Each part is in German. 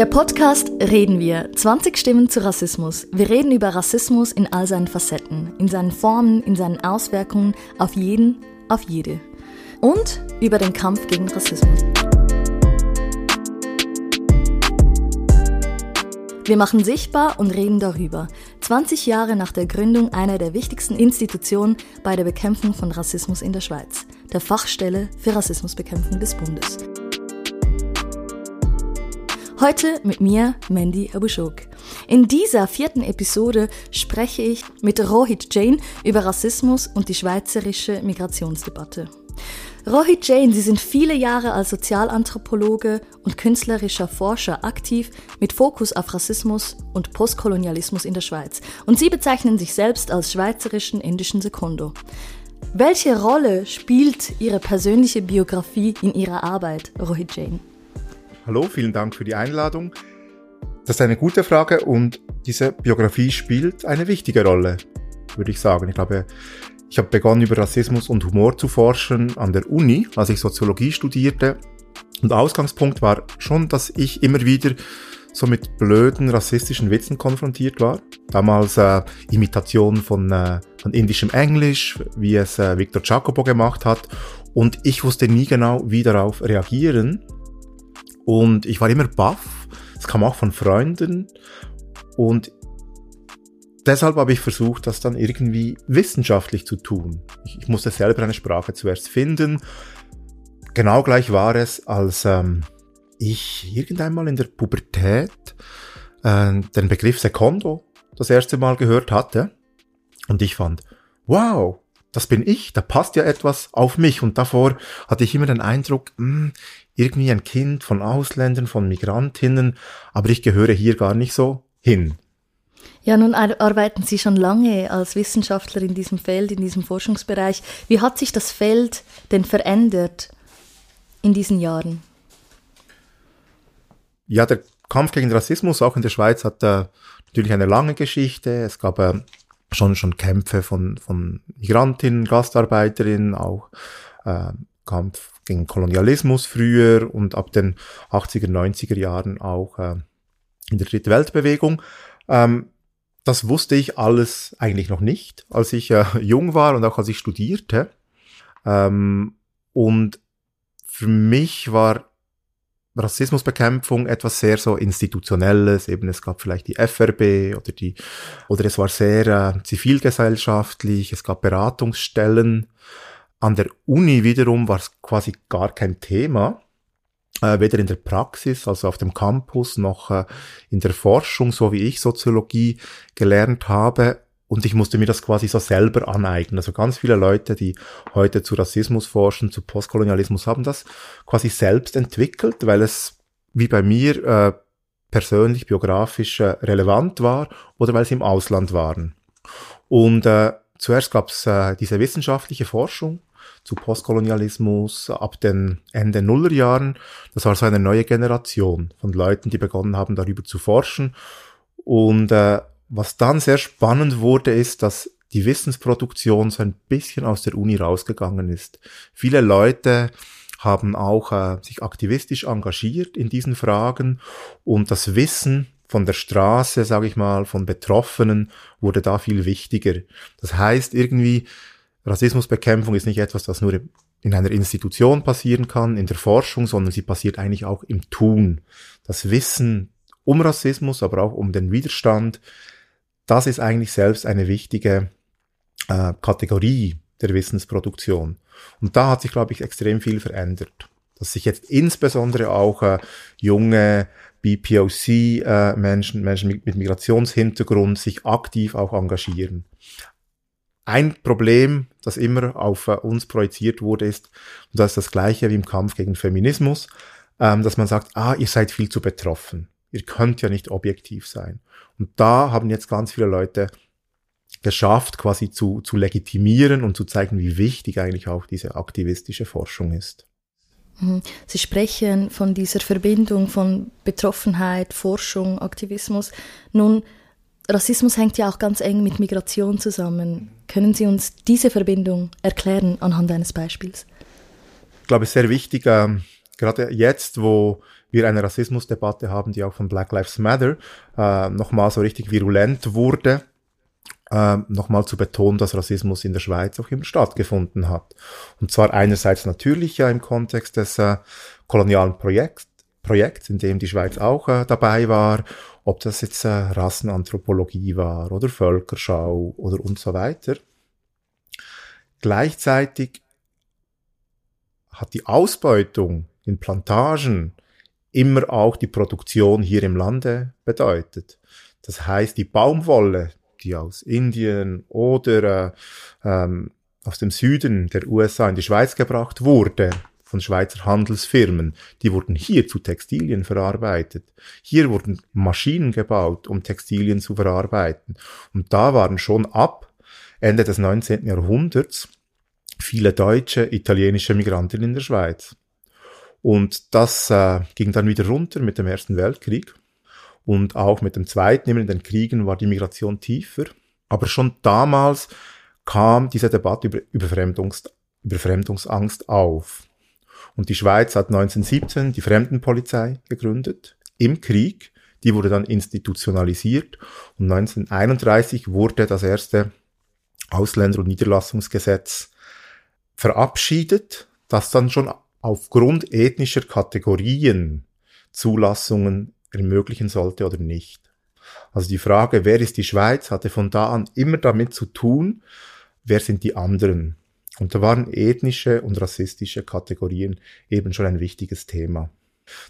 Der Podcast Reden wir. 20 Stimmen zu Rassismus. Wir reden über Rassismus in all seinen Facetten, in seinen Formen, in seinen Auswirkungen auf jeden, auf jede. Und über den Kampf gegen Rassismus. Wir machen sichtbar und reden darüber. 20 Jahre nach der Gründung einer der wichtigsten Institutionen bei der Bekämpfung von Rassismus in der Schweiz, der Fachstelle für Rassismusbekämpfung des Bundes. Heute mit mir, Mandy Abushok. In dieser vierten Episode spreche ich mit Rohit Jain über Rassismus und die schweizerische Migrationsdebatte. Rohit Jain, Sie sind viele Jahre als Sozialanthropologe und künstlerischer Forscher aktiv mit Fokus auf Rassismus und Postkolonialismus in der Schweiz. Und Sie bezeichnen sich selbst als schweizerischen indischen Sekondo. Welche Rolle spielt Ihre persönliche Biografie in Ihrer Arbeit, Rohit Jain? Hallo, vielen Dank für die Einladung. Das ist eine gute Frage und diese Biografie spielt eine wichtige Rolle, würde ich sagen. Ich glaube, ich habe begonnen, über Rassismus und Humor zu forschen an der Uni, als ich Soziologie studierte. Und Ausgangspunkt war schon, dass ich immer wieder so mit blöden rassistischen Witzen konfrontiert war. Damals äh, Imitation von, äh, von indischem Englisch, wie es äh, Victor Jacobo gemacht hat. Und ich wusste nie genau, wie darauf reagieren. Und ich war immer baff. Es kam auch von Freunden. Und deshalb habe ich versucht, das dann irgendwie wissenschaftlich zu tun. Ich, ich musste selber eine Sprache zuerst finden. Genau gleich war es, als ähm, ich irgendeinmal in der Pubertät äh, den Begriff Secondo das erste Mal gehört hatte. Und ich fand, wow, das bin ich, da passt ja etwas auf mich. Und davor hatte ich immer den Eindruck, mh, hm, irgendwie ein Kind von Ausländern, von Migrantinnen, aber ich gehöre hier gar nicht so hin. Ja, nun arbeiten Sie schon lange als Wissenschaftler in diesem Feld, in diesem Forschungsbereich. Wie hat sich das Feld denn verändert in diesen Jahren? Ja, der Kampf gegen Rassismus, auch in der Schweiz, hat äh, natürlich eine lange Geschichte. Es gab äh, schon, schon Kämpfe von, von Migrantinnen, Gastarbeiterinnen, auch äh, Kampf gegen Kolonialismus früher und ab den 80er, 90er Jahren auch äh, in der Dritte Weltbewegung. Ähm, das wusste ich alles eigentlich noch nicht, als ich äh, jung war und auch als ich studierte. Ähm, und für mich war Rassismusbekämpfung etwas sehr so institutionelles, eben es gab vielleicht die FRB oder die, oder es war sehr äh, zivilgesellschaftlich, es gab Beratungsstellen. An der Uni wiederum war es quasi gar kein Thema, äh, weder in der Praxis, also auf dem Campus, noch äh, in der Forschung, so wie ich Soziologie gelernt habe. Und ich musste mir das quasi so selber aneignen. Also ganz viele Leute, die heute zu Rassismus forschen, zu Postkolonialismus, haben das quasi selbst entwickelt, weil es wie bei mir äh, persönlich, biografisch äh, relevant war oder weil sie im Ausland waren. Und äh, zuerst gab es äh, diese wissenschaftliche Forschung zu Postkolonialismus ab den Ende Nullerjahren. Das war so eine neue Generation von Leuten, die begonnen haben, darüber zu forschen. Und äh, was dann sehr spannend wurde, ist, dass die Wissensproduktion so ein bisschen aus der Uni rausgegangen ist. Viele Leute haben auch äh, sich aktivistisch engagiert in diesen Fragen und das Wissen von der Straße, sage ich mal, von Betroffenen wurde da viel wichtiger. Das heißt irgendwie, Rassismusbekämpfung ist nicht etwas, das nur in einer Institution passieren kann, in der Forschung, sondern sie passiert eigentlich auch im Tun. Das Wissen um Rassismus, aber auch um den Widerstand, das ist eigentlich selbst eine wichtige äh, Kategorie der Wissensproduktion. Und da hat sich, glaube ich, extrem viel verändert. Dass sich jetzt insbesondere auch äh, junge BPOC-Menschen, äh, Menschen mit, mit Migrationshintergrund sich aktiv auch engagieren. Ein Problem, das immer auf äh, uns projiziert wurde, ist, und das ist das gleiche wie im Kampf gegen Feminismus, ähm, dass man sagt, ah, ihr seid viel zu betroffen. Ihr könnt ja nicht objektiv sein. Und da haben jetzt ganz viele Leute geschafft, quasi zu, zu legitimieren und zu zeigen, wie wichtig eigentlich auch diese aktivistische Forschung ist. Mhm. Sie sprechen von dieser Verbindung von Betroffenheit, Forschung, Aktivismus. Nun, Rassismus hängt ja auch ganz eng mit Migration zusammen. Können Sie uns diese Verbindung erklären anhand eines Beispiels? Ich glaube, es ist sehr wichtig, ähm, gerade jetzt, wo wir eine Rassismusdebatte haben, die auch von Black Lives Matter äh, nochmal so richtig virulent wurde, äh, nochmal zu betonen, dass Rassismus in der Schweiz auch immer stattgefunden hat. Und zwar einerseits natürlich ja im Kontext des äh, kolonialen Projekts, Projekts, in dem die Schweiz auch äh, dabei war, ob das jetzt äh, Rassenanthropologie war oder Völkerschau oder und so weiter. Gleichzeitig hat die Ausbeutung in Plantagen immer auch die Produktion hier im Lande bedeutet. Das heißt, die Baumwolle, die aus Indien oder äh, ähm, aus dem Süden der USA in die Schweiz gebracht wurde, von Schweizer Handelsfirmen, die wurden hier zu Textilien verarbeitet. Hier wurden Maschinen gebaut, um Textilien zu verarbeiten. Und da waren schon ab Ende des 19. Jahrhunderts viele deutsche, italienische Migranten in der Schweiz. Und das äh, ging dann wieder runter mit dem Ersten Weltkrieg. Und auch mit dem Zweiten, immer in den Kriegen, war die Migration tiefer. Aber schon damals kam diese Debatte über Überfremdungs Überfremdungsangst auf. Und die Schweiz hat 1917 die Fremdenpolizei gegründet im Krieg. Die wurde dann institutionalisiert und 1931 wurde das erste Ausländer- und Niederlassungsgesetz verabschiedet, das dann schon aufgrund ethnischer Kategorien Zulassungen ermöglichen sollte oder nicht. Also die Frage, wer ist die Schweiz, hatte von da an immer damit zu tun, wer sind die anderen. Und da waren ethnische und rassistische Kategorien eben schon ein wichtiges Thema.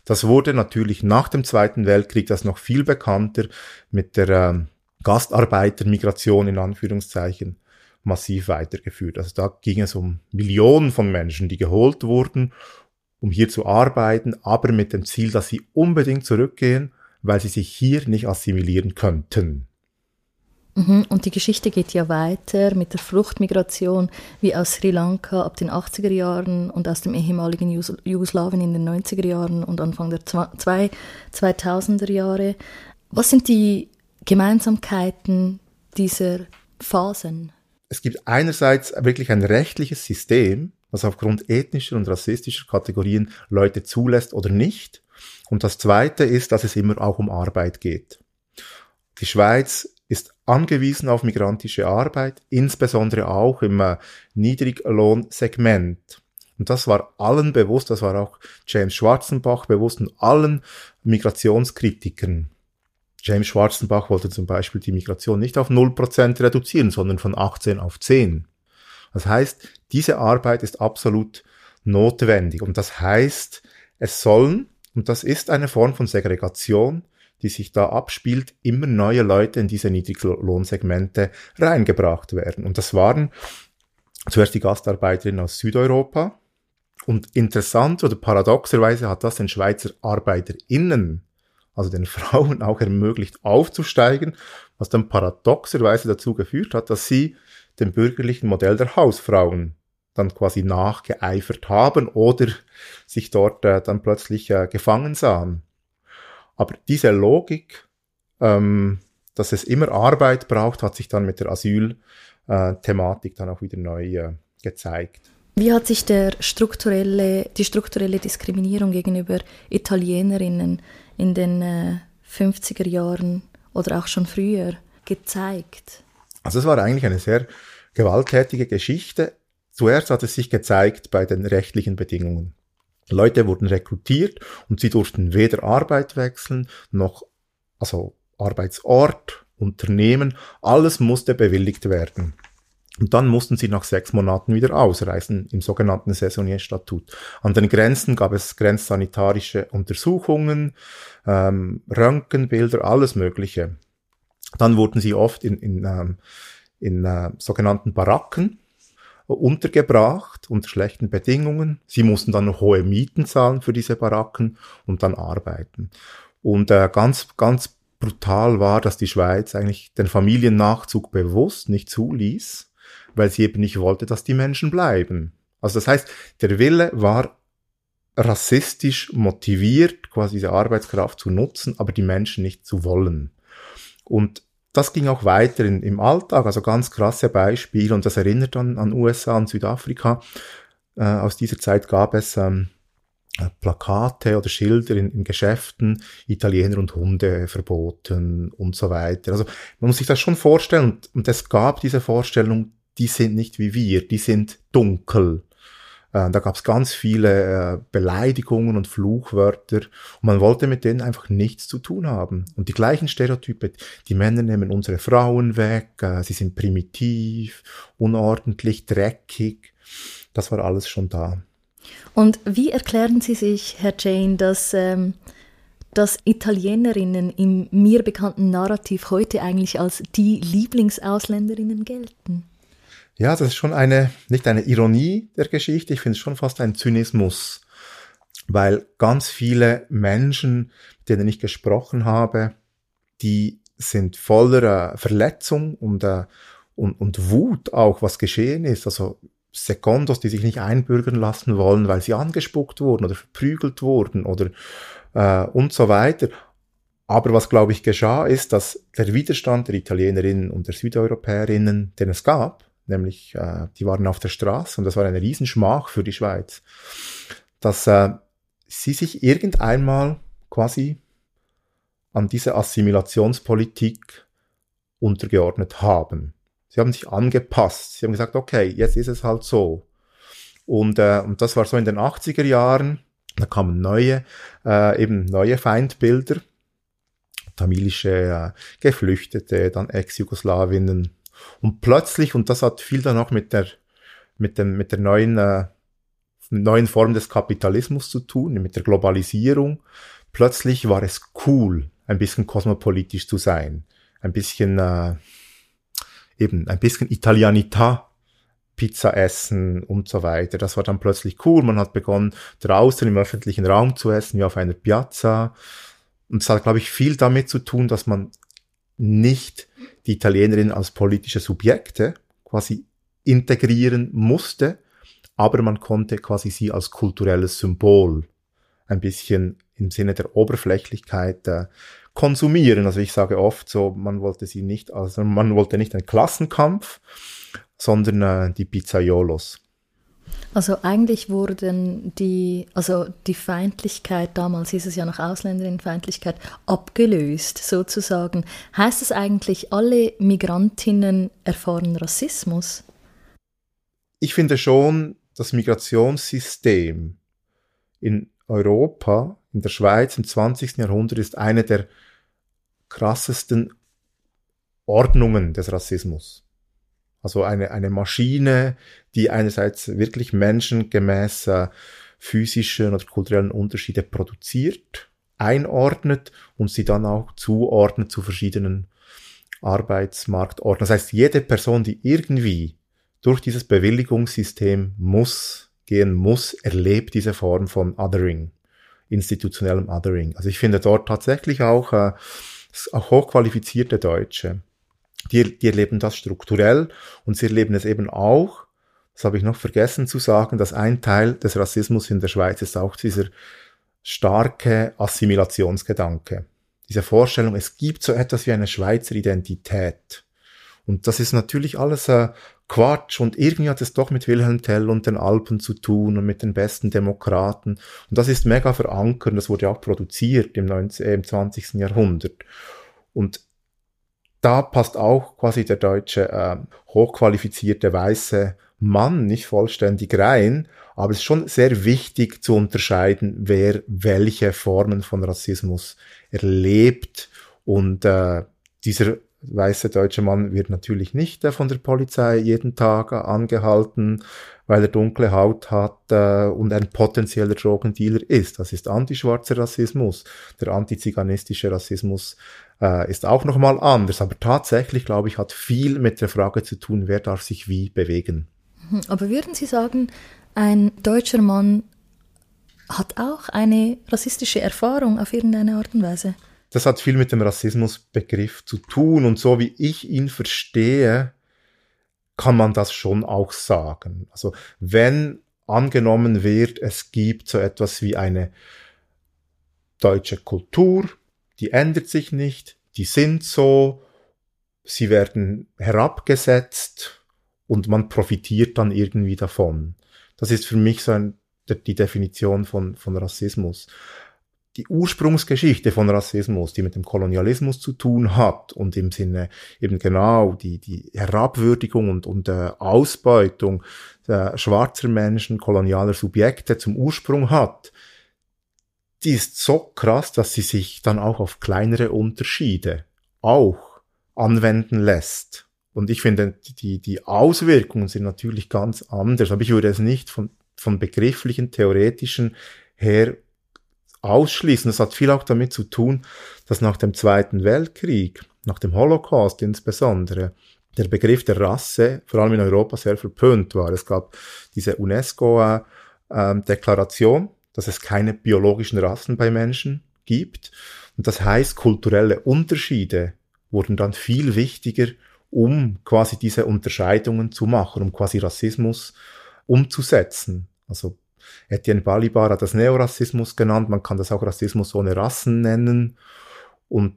Das wurde natürlich nach dem Zweiten Weltkrieg das noch viel bekannter mit der äh, Gastarbeitermigration in Anführungszeichen massiv weitergeführt. Also da ging es um Millionen von Menschen, die geholt wurden, um hier zu arbeiten, aber mit dem Ziel, dass sie unbedingt zurückgehen, weil sie sich hier nicht assimilieren könnten. Mhm, und die Geschichte geht ja weiter mit der Fluchtmigration wie aus Sri Lanka ab den 80er Jahren und aus dem ehemaligen Jugoslawien in den 90er Jahren und Anfang der 2000er Jahre. Was sind die Gemeinsamkeiten dieser Phasen? Es gibt einerseits wirklich ein rechtliches System, das aufgrund ethnischer und rassistischer Kategorien Leute zulässt oder nicht. Und das Zweite ist, dass es immer auch um Arbeit geht. Die Schweiz ist angewiesen auf migrantische Arbeit, insbesondere auch im äh, Niedriglohnsegment. Und das war allen bewusst, das war auch James Schwarzenbach bewusst und allen Migrationskritikern. James Schwarzenbach wollte zum Beispiel die Migration nicht auf 0% reduzieren, sondern von 18 auf 10. Das heißt, diese Arbeit ist absolut notwendig. Und das heißt, es sollen, und das ist eine Form von Segregation, die sich da abspielt, immer neue Leute in diese Niedriglohnsegmente reingebracht werden. Und das waren zuerst die Gastarbeiterinnen aus Südeuropa. Und interessant oder paradoxerweise hat das den Schweizer ArbeiterInnen also den Frauen auch ermöglicht aufzusteigen, was dann paradoxerweise dazu geführt hat, dass sie dem bürgerlichen Modell der Hausfrauen dann quasi nachgeeifert haben oder sich dort äh, dann plötzlich äh, gefangen sahen. Aber diese Logik, ähm, dass es immer Arbeit braucht, hat sich dann mit der Asylthematik äh, dann auch wieder neu äh, gezeigt. Wie hat sich der strukturelle, die strukturelle Diskriminierung gegenüber Italienerinnen in den äh, 50er Jahren oder auch schon früher gezeigt? Also es war eigentlich eine sehr gewalttätige Geschichte. Zuerst hat es sich gezeigt bei den rechtlichen Bedingungen. Leute wurden rekrutiert und sie durften weder Arbeit wechseln noch also Arbeitsort, Unternehmen, alles musste bewilligt werden. Und dann mussten sie nach sechs Monaten wieder ausreisen im sogenannten Saisonierstatut. An den Grenzen gab es grenzsanitarische Untersuchungen, ähm, Röntgenbilder, alles Mögliche. Dann wurden sie oft in, in, ähm, in äh, sogenannten Baracken untergebracht unter schlechten Bedingungen. Sie mussten dann hohe Mieten zahlen für diese Baracken und dann arbeiten. Und äh, ganz, ganz brutal war, dass die Schweiz eigentlich den Familiennachzug bewusst nicht zuließ weil sie eben nicht wollte, dass die Menschen bleiben. Also das heißt, der Wille war rassistisch motiviert, quasi diese Arbeitskraft zu nutzen, aber die Menschen nicht zu wollen. Und das ging auch weiter in, im Alltag, also ganz krasse Beispiele, und das erinnert dann an USA und Südafrika. Äh, aus dieser Zeit gab es ähm, Plakate oder Schilder in, in Geschäften, Italiener und Hunde verboten und so weiter. Also man muss sich das schon vorstellen und, und es gab diese Vorstellung, die sind nicht wie wir, die sind dunkel. Äh, da gab es ganz viele äh, Beleidigungen und Fluchwörter und man wollte mit denen einfach nichts zu tun haben. Und die gleichen Stereotype, die Männer nehmen unsere Frauen weg, äh, sie sind primitiv, unordentlich, dreckig, das war alles schon da. Und wie erklären Sie sich, Herr Jane, dass, ähm, dass Italienerinnen im mir bekannten Narrativ heute eigentlich als die Lieblingsauslänerinnen gelten? Ja, das ist schon eine, nicht eine Ironie der Geschichte, ich finde es schon fast ein Zynismus, weil ganz viele Menschen, mit denen ich gesprochen habe, die sind voller äh, Verletzung und, äh, und, und Wut auch, was geschehen ist. Also Sekondos, die sich nicht einbürgern lassen wollen, weil sie angespuckt wurden oder verprügelt wurden oder äh, und so weiter. Aber was, glaube ich, geschah, ist, dass der Widerstand der Italienerinnen und der Südeuropäerinnen, den es gab, nämlich äh, die waren auf der Straße und das war eine Riesenschmach für die Schweiz, dass äh, sie sich irgendeinmal quasi an diese Assimilationspolitik untergeordnet haben. Sie haben sich angepasst. Sie haben gesagt, okay, jetzt ist es halt so. Und, äh, und das war so in den 80er Jahren. Da kamen neue, äh, eben neue Feindbilder. Tamilische äh, Geflüchtete, dann Ex-Jugoslawinnen. Und plötzlich, und das hat viel dann auch mit der, mit dem, mit der neuen, äh, neuen Form des Kapitalismus zu tun, mit der Globalisierung. Plötzlich war es cool, ein bisschen kosmopolitisch zu sein. Ein bisschen, äh, eben ein bisschen Italianita, Pizza essen und so weiter. Das war dann plötzlich cool. Man hat begonnen, draußen im öffentlichen Raum zu essen, wie auf einer Piazza. Und es hat, glaube ich, viel damit zu tun, dass man nicht die Italienerin als politische Subjekte quasi integrieren musste, aber man konnte quasi sie als kulturelles Symbol ein bisschen im Sinne der Oberflächlichkeit äh, konsumieren. Also ich sage oft so, man wollte sie nicht, also man wollte nicht einen Klassenkampf, sondern äh, die Pizzaiolos. Also eigentlich wurden die, also die Feindlichkeit, damals hieß es ja noch Ausländerinfeindlichkeit, abgelöst sozusagen. Heißt es eigentlich, alle Migrantinnen erfahren Rassismus? Ich finde schon, das Migrationssystem in Europa, in der Schweiz im 20. Jahrhundert ist eine der krassesten Ordnungen des Rassismus. Also eine, eine Maschine, die einerseits wirklich menschengemäß äh, physische oder kulturellen Unterschiede produziert, einordnet und sie dann auch zuordnet zu verschiedenen Arbeitsmarktorten. Das heißt, jede Person, die irgendwie durch dieses Bewilligungssystem muss, gehen muss, erlebt diese Form von Othering, institutionellem Othering. Also ich finde dort tatsächlich auch, äh, auch hochqualifizierte Deutsche, die, die erleben das strukturell und sie erleben es eben auch, das habe ich noch vergessen zu sagen, dass ein Teil des Rassismus in der Schweiz ist auch dieser starke Assimilationsgedanke. Diese Vorstellung, es gibt so etwas wie eine Schweizer Identität. Und das ist natürlich alles äh, Quatsch und irgendwie hat es doch mit Wilhelm Tell und den Alpen zu tun und mit den besten Demokraten. Und das ist mega verankert, das wurde auch produziert im, 19, äh, im 20. Jahrhundert. Und da passt auch quasi der deutsche äh, hochqualifizierte weiße Mann nicht vollständig rein, aber es ist schon sehr wichtig zu unterscheiden, wer welche Formen von Rassismus erlebt. Und äh, dieser weiße deutsche Mann wird natürlich nicht äh, von der Polizei jeden Tag äh, angehalten, weil er dunkle Haut hat äh, und ein potenzieller Drogendealer ist. Das ist antischwarzer Rassismus. Der antiziganistische Rassismus äh, ist auch nochmal anders. Aber tatsächlich, glaube ich, hat viel mit der Frage zu tun, wer darf sich wie bewegen. Mhm. Aber würden Sie sagen, ein deutscher Mann hat auch eine rassistische Erfahrung auf irgendeine Art und Weise? das hat viel mit dem Rassismusbegriff zu tun und so wie ich ihn verstehe, kann man das schon auch sagen. Also wenn angenommen wird, es gibt so etwas wie eine deutsche Kultur, die ändert sich nicht, die sind so, sie werden herabgesetzt und man profitiert dann irgendwie davon. Das ist für mich so ein die Definition von, von Rassismus. Die Ursprungsgeschichte von Rassismus, die mit dem Kolonialismus zu tun hat und im Sinne eben genau die, die Herabwürdigung und, und äh, Ausbeutung äh, schwarzer Menschen, kolonialer Subjekte zum Ursprung hat, die ist so krass, dass sie sich dann auch auf kleinere Unterschiede auch anwenden lässt. Und ich finde, die, die Auswirkungen sind natürlich ganz anders, aber ich würde es nicht von, von begrifflichen, theoretischen her ausschließen. Das hat viel auch damit zu tun, dass nach dem Zweiten Weltkrieg, nach dem Holocaust insbesondere, der Begriff der Rasse vor allem in Europa sehr verpönt war. Es gab diese UNESCO-Deklaration, dass es keine biologischen Rassen bei Menschen gibt. Und das heißt, kulturelle Unterschiede wurden dann viel wichtiger, um quasi diese Unterscheidungen zu machen, um quasi Rassismus umzusetzen. Also Etienne Balibar hat das Neorassismus genannt, man kann das auch Rassismus ohne Rassen nennen. Und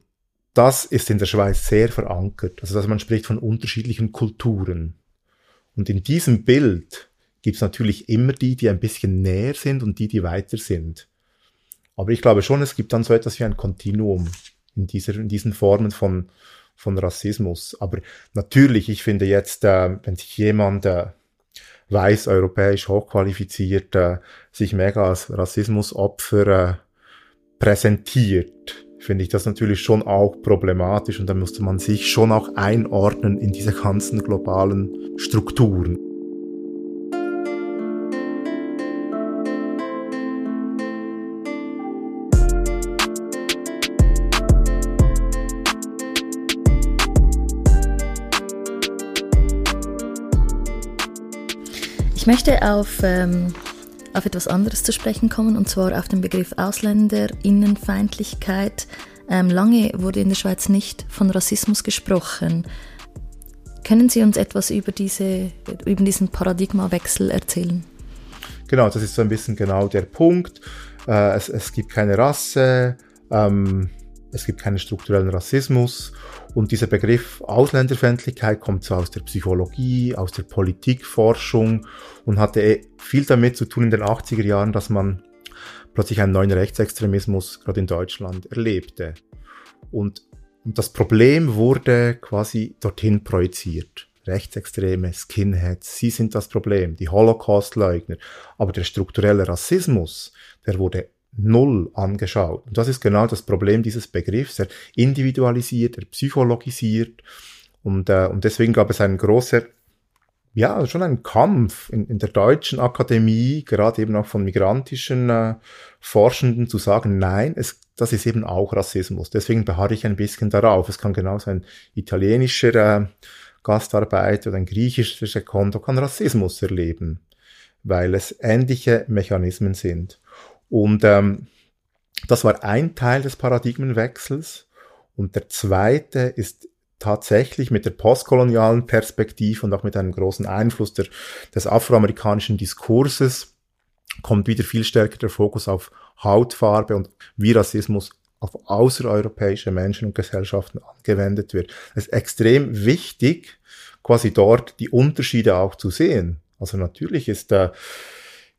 das ist in der Schweiz sehr verankert. Also dass man spricht von unterschiedlichen Kulturen. Und in diesem Bild gibt es natürlich immer die, die ein bisschen näher sind und die, die weiter sind. Aber ich glaube schon, es gibt dann so etwas wie ein Kontinuum in, dieser, in diesen Formen von, von Rassismus. Aber natürlich, ich finde jetzt, äh, wenn sich jemand äh, weiß, europäisch hochqualifiziert, äh, sich mega als Rassismusopfer äh, präsentiert, finde ich das natürlich schon auch problematisch und da musste man sich schon auch einordnen in diese ganzen globalen Strukturen. Ich möchte auf, ähm, auf etwas anderes zu sprechen kommen, und zwar auf den Begriff Ausländerinnenfeindlichkeit. Ähm, lange wurde in der Schweiz nicht von Rassismus gesprochen. Können Sie uns etwas über, diese, über diesen Paradigmawechsel erzählen? Genau, das ist so ein bisschen genau der Punkt. Äh, es, es gibt keine Rasse, ähm, es gibt keinen strukturellen Rassismus und dieser Begriff Ausländerfeindlichkeit kommt so aus der Psychologie, aus der Politikforschung und hatte eh viel damit zu tun in den 80er Jahren, dass man plötzlich einen neuen Rechtsextremismus gerade in Deutschland erlebte. Und, und das Problem wurde quasi dorthin projiziert. Rechtsextreme, Skinheads, sie sind das Problem, die Holocaust-Leugner. Aber der strukturelle Rassismus, der wurde null angeschaut. Und das ist genau das Problem dieses Begriffs. Er individualisiert, er psychologisiert. Und, äh, und deswegen gab es einen großen, ja, schon einen Kampf in, in der deutschen Akademie, gerade eben auch von migrantischen äh, Forschenden, zu sagen, nein, es, das ist eben auch Rassismus. Deswegen beharre ich ein bisschen darauf. Es kann genauso ein italienischer äh, Gastarbeiter oder ein griechischer Sekondo kann Rassismus erleben, weil es ähnliche Mechanismen sind. Und ähm, das war ein Teil des Paradigmenwechsels. Und der zweite ist tatsächlich mit der postkolonialen Perspektive und auch mit einem großen Einfluss der, des afroamerikanischen Diskurses kommt wieder viel stärker der Fokus auf Hautfarbe und wie Rassismus auf außereuropäische Menschen und Gesellschaften angewendet wird. Es ist extrem wichtig, quasi dort die Unterschiede auch zu sehen. Also natürlich ist äh,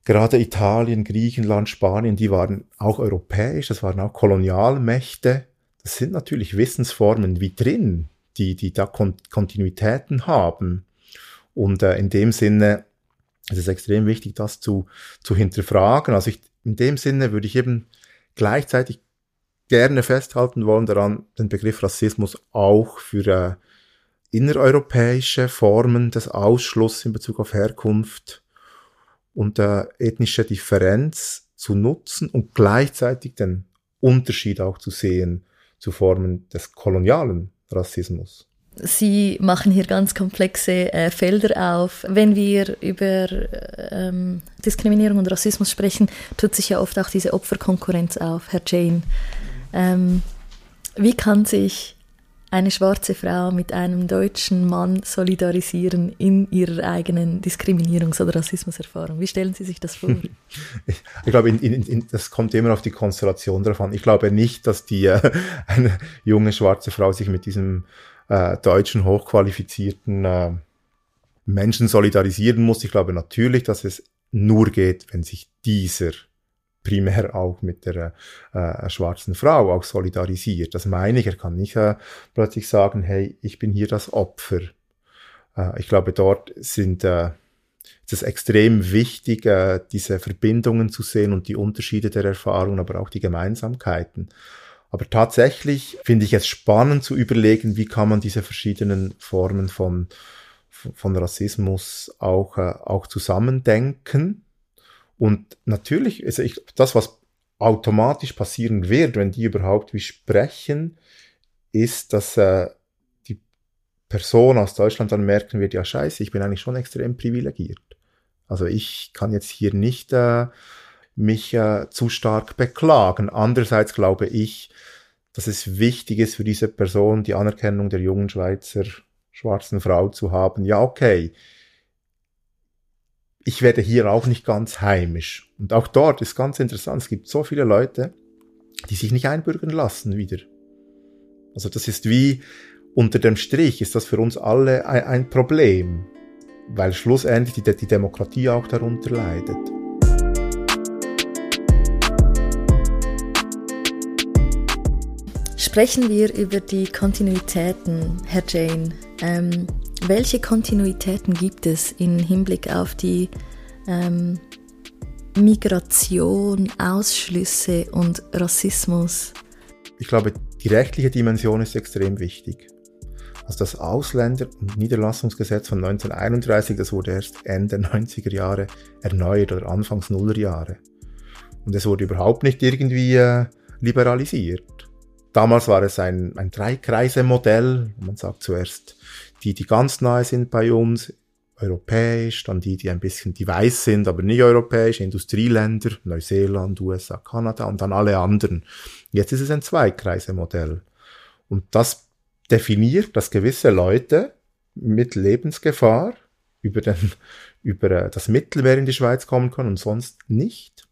gerade Italien, Griechenland, Spanien, die waren auch europäisch, das waren auch Kolonialmächte. Das sind natürlich Wissensformen wie drin, die, die da Kon Kontinuitäten haben. Und äh, in dem Sinne ist es extrem wichtig, das zu, zu hinterfragen. Also ich, in dem Sinne würde ich eben gleichzeitig gerne festhalten wollen daran, den Begriff Rassismus auch für äh, innereuropäische Formen des Ausschlusses in Bezug auf Herkunft und äh, ethnische Differenz zu nutzen und gleichzeitig den Unterschied auch zu sehen zu Formen des kolonialen Rassismus. Sie machen hier ganz komplexe äh, Felder auf. Wenn wir über ähm, Diskriminierung und Rassismus sprechen, tut sich ja oft auch diese Opferkonkurrenz auf, Herr Jane. Ähm, wie kann sich eine schwarze Frau mit einem deutschen Mann solidarisieren in ihrer eigenen Diskriminierungs- oder Rassismuserfahrung? Wie stellen Sie sich das vor? ich glaube, in, in, in, das kommt immer auf die Konstellation drauf an. Ich glaube nicht, dass die äh, eine junge schwarze Frau sich mit diesem äh, deutschen hochqualifizierten äh, Menschen solidarisieren muss. Ich glaube natürlich, dass es nur geht, wenn sich dieser primär auch mit der äh, schwarzen Frau auch solidarisiert. Das meine ich. Er kann nicht äh, plötzlich sagen, hey, ich bin hier das Opfer. Äh, ich glaube, dort sind äh, es ist extrem wichtig, äh, diese Verbindungen zu sehen und die Unterschiede der Erfahrungen, aber auch die Gemeinsamkeiten. Aber tatsächlich finde ich es spannend zu überlegen, wie kann man diese verschiedenen Formen von, von Rassismus auch, äh, auch zusammendenken und natürlich, also ich, das, was automatisch passieren wird, wenn die überhaupt wie sprechen, ist, dass äh, die Person aus Deutschland dann merken wird, ja scheiße, ich bin eigentlich schon extrem privilegiert. Also ich kann jetzt hier nicht äh, mich äh, zu stark beklagen. Andererseits glaube ich, dass es wichtig ist für diese Person, die Anerkennung der jungen Schweizer schwarzen Frau zu haben. Ja, okay, ich werde hier auch nicht ganz heimisch. Und auch dort ist ganz interessant, es gibt so viele Leute, die sich nicht einbürgern lassen wieder. Also das ist wie unter dem Strich ist das für uns alle ein, ein Problem, weil schlussendlich die, die Demokratie auch darunter leidet. Sprechen wir über die Kontinuitäten, Herr Jane. Ähm, welche Kontinuitäten gibt es im Hinblick auf die ähm, Migration, Ausschlüsse und Rassismus? Ich glaube, die rechtliche Dimension ist extrem wichtig. Also das Ausländer- und Niederlassungsgesetz von 1931, das wurde erst Ende 90er Jahre erneuert oder Anfangs Nuller Jahre. Und es wurde überhaupt nicht irgendwie äh, liberalisiert. Damals war es ein, ein Dreikreise-Modell. Man sagt zuerst die, die ganz nahe sind bei uns, europäisch, dann die, die ein bisschen, die weiß sind, aber nicht europäisch, Industrieländer, Neuseeland, USA, Kanada und dann alle anderen. Jetzt ist es ein Zweikreisemodell. Und das definiert, dass gewisse Leute mit Lebensgefahr über, den, über äh, das Mittelmeer in die Schweiz kommen können und sonst nicht.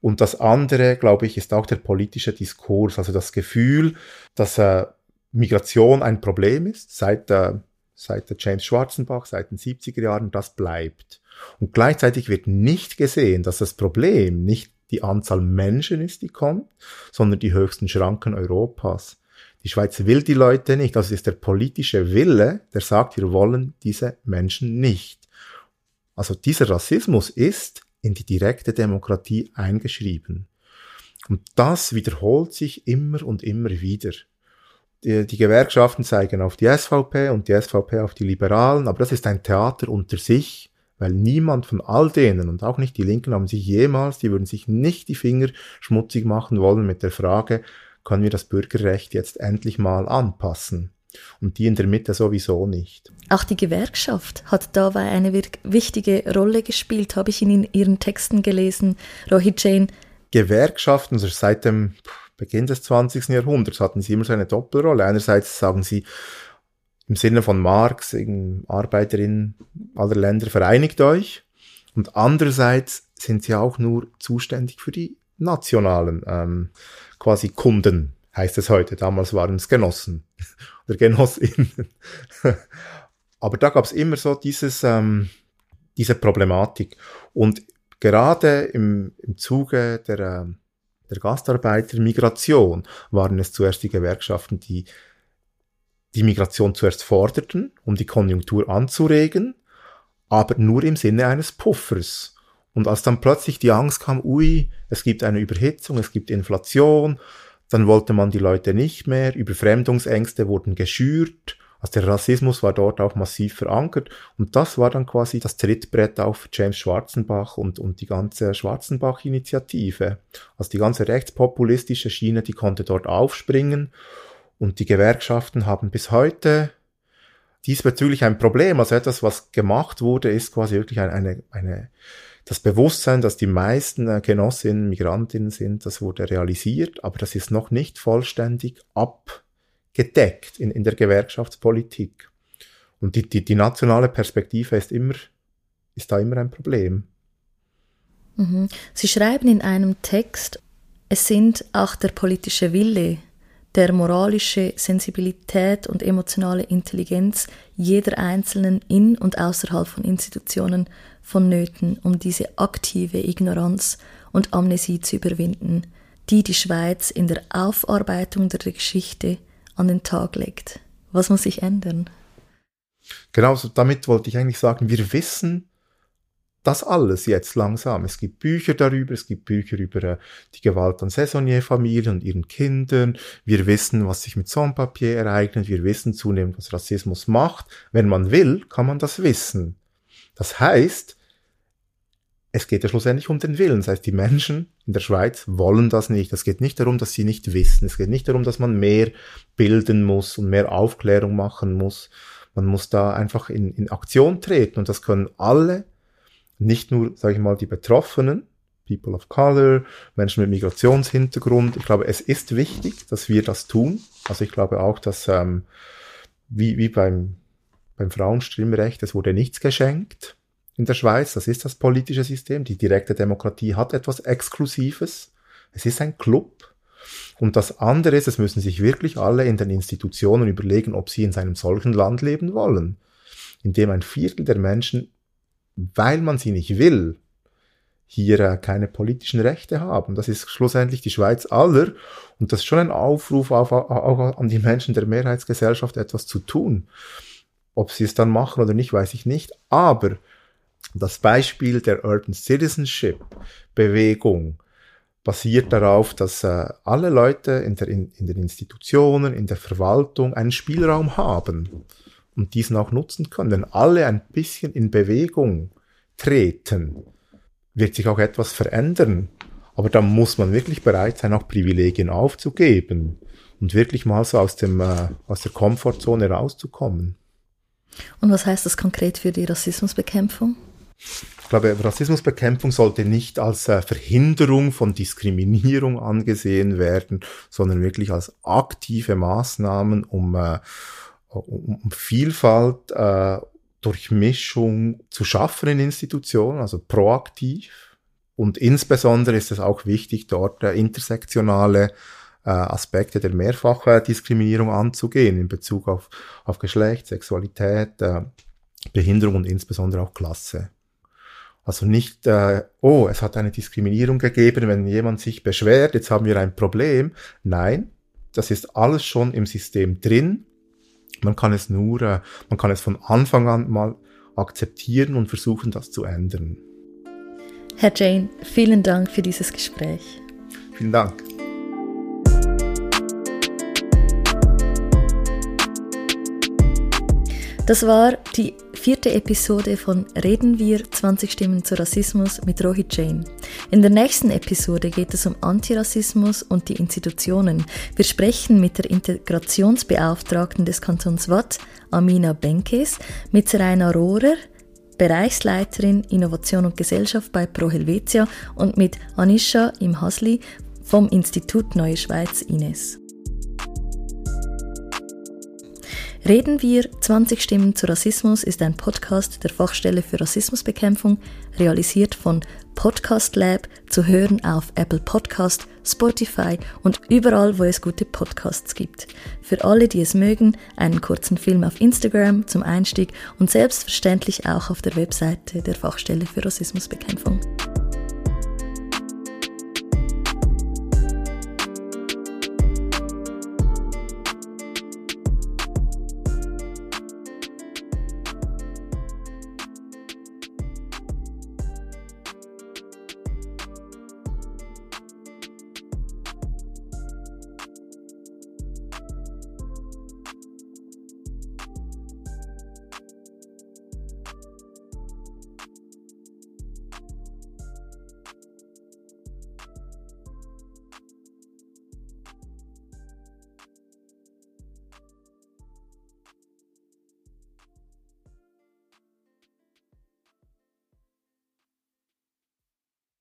Und das andere, glaube ich, ist auch der politische Diskurs, also das Gefühl, dass äh, Migration ein Problem ist, seit, äh, seit der James Schwarzenbach, seit den 70er Jahren, das bleibt. Und gleichzeitig wird nicht gesehen, dass das Problem nicht die Anzahl Menschen ist, die kommt, sondern die höchsten Schranken Europas. Die Schweiz will die Leute nicht. Also es ist der politische Wille, der sagt, wir wollen diese Menschen nicht. Also dieser Rassismus ist in die direkte Demokratie eingeschrieben. Und das wiederholt sich immer und immer wieder die, die Gewerkschaften zeigen auf die SVP und die SVP auf die Liberalen, aber das ist ein Theater unter sich, weil niemand von all denen und auch nicht die Linken haben sich jemals, die würden sich nicht die Finger schmutzig machen wollen mit der Frage, können wir das Bürgerrecht jetzt endlich mal anpassen? Und die in der Mitte sowieso nicht. Auch die Gewerkschaft hat dabei eine wichtige Rolle gespielt, habe ich in Ihren Texten gelesen, Rohit Jain. Gewerkschaften, also seit dem Beginn des 20. Jahrhunderts hatten sie immer so eine Doppelrolle. Einerseits sagen sie im Sinne von Marx, Arbeiterinnen aller Länder, vereinigt euch. Und andererseits sind sie auch nur zuständig für die nationalen ähm, quasi Kunden, heißt es heute. Damals waren es Genossen oder Genossinnen. Aber da gab es immer so dieses, ähm, diese Problematik. Und gerade im, im Zuge der, ähm, der Gastarbeitermigration waren es zuerst die Gewerkschaften, die die Migration zuerst forderten, um die Konjunktur anzuregen, aber nur im Sinne eines Puffers. Und als dann plötzlich die Angst kam, ui, es gibt eine Überhitzung, es gibt Inflation, dann wollte man die Leute nicht mehr, Überfremdungsängste wurden geschürt also der Rassismus war dort auch massiv verankert und das war dann quasi das Trittbrett für James Schwarzenbach und, und die ganze Schwarzenbach-Initiative. Also die ganze rechtspopulistische Schiene, die konnte dort aufspringen und die Gewerkschaften haben bis heute diesbezüglich ein Problem. Also etwas, was gemacht wurde, ist quasi wirklich eine, eine, eine das Bewusstsein, dass die meisten äh, Genossinnen Migrantinnen sind, das wurde realisiert, aber das ist noch nicht vollständig ab gedeckt in, in der Gewerkschaftspolitik. Und die, die, die nationale Perspektive ist immer, ist da immer ein Problem. Mhm. Sie schreiben in einem Text, es sind auch der politische Wille der moralische Sensibilität und emotionale Intelligenz jeder Einzelnen in und außerhalb von Institutionen vonnöten, um diese aktive Ignoranz und Amnesie zu überwinden, die die Schweiz in der Aufarbeitung der Geschichte an den Tag legt. Was muss sich ändern? Genau, damit wollte ich eigentlich sagen, wir wissen das alles jetzt langsam. Es gibt Bücher darüber, es gibt Bücher über äh, die Gewalt an Saisonierfamilien und ihren Kindern. Wir wissen, was sich mit Sans-Papier ereignet. Wir wissen zunehmend, was Rassismus macht. Wenn man will, kann man das wissen. Das heißt, es geht ja schlussendlich um den Willen. Das heißt, die Menschen in der Schweiz wollen das nicht. Es geht nicht darum, dass sie nicht wissen. Es geht nicht darum, dass man mehr bilden muss und mehr Aufklärung machen muss. Man muss da einfach in, in Aktion treten und das können alle, nicht nur, sage ich mal, die Betroffenen, People of Color, Menschen mit Migrationshintergrund. Ich glaube, es ist wichtig, dass wir das tun. Also ich glaube auch, dass ähm, wie, wie beim, beim Frauenstimmrecht, es wurde nichts geschenkt in der Schweiz. Das ist das politische System. Die direkte Demokratie hat etwas Exklusives. Es ist ein Club. Und das andere ist, es müssen sich wirklich alle in den Institutionen überlegen, ob sie in einem solchen Land leben wollen, in dem ein Viertel der Menschen, weil man sie nicht will, hier äh, keine politischen Rechte haben. Das ist schlussendlich die Schweiz aller. Und das ist schon ein Aufruf auf, auch an die Menschen der Mehrheitsgesellschaft, etwas zu tun. Ob sie es dann machen oder nicht, weiß ich nicht. Aber das Beispiel der Urban Citizenship Bewegung basiert darauf, dass äh, alle Leute in, der, in, in den Institutionen, in der Verwaltung einen Spielraum haben und diesen auch nutzen können. Wenn alle ein bisschen in Bewegung treten, wird sich auch etwas verändern. Aber da muss man wirklich bereit sein, auch Privilegien aufzugeben und wirklich mal so aus, dem, äh, aus der Komfortzone rauszukommen. Und was heißt das konkret für die Rassismusbekämpfung? Ich glaube, Rassismusbekämpfung sollte nicht als äh, Verhinderung von Diskriminierung angesehen werden, sondern wirklich als aktive Maßnahmen, um, äh, um, Vielfalt, äh, Durchmischung zu schaffen in Institutionen, also proaktiv. Und insbesondere ist es auch wichtig, dort intersektionale Aspekte der Mehrfachdiskriminierung anzugehen in Bezug auf, auf Geschlecht, Sexualität, äh, Behinderung und insbesondere auch Klasse. Also nicht, äh, oh, es hat eine Diskriminierung gegeben, wenn jemand sich beschwert, jetzt haben wir ein Problem. Nein, das ist alles schon im System drin. Man kann es nur, äh, man kann es von Anfang an mal akzeptieren und versuchen, das zu ändern. Herr Jane, vielen Dank für dieses Gespräch. Vielen Dank. Das war die vierte Episode von Reden wir 20 Stimmen zu Rassismus mit Rohit Jain. In der nächsten Episode geht es um Antirassismus und die Institutionen. Wir sprechen mit der Integrationsbeauftragten des Kantons Watt, Amina Benkes, mit Serena Rohrer, Bereichsleiterin Innovation und Gesellschaft bei Pro Helvetia und mit Anisha Imhasli vom Institut Neue Schweiz Ines. Reden wir 20 Stimmen zu Rassismus ist ein Podcast der Fachstelle für Rassismusbekämpfung, realisiert von Podcast Lab, zu hören auf Apple Podcast, Spotify und überall, wo es gute Podcasts gibt. Für alle, die es mögen, einen kurzen Film auf Instagram zum Einstieg und selbstverständlich auch auf der Webseite der Fachstelle für Rassismusbekämpfung.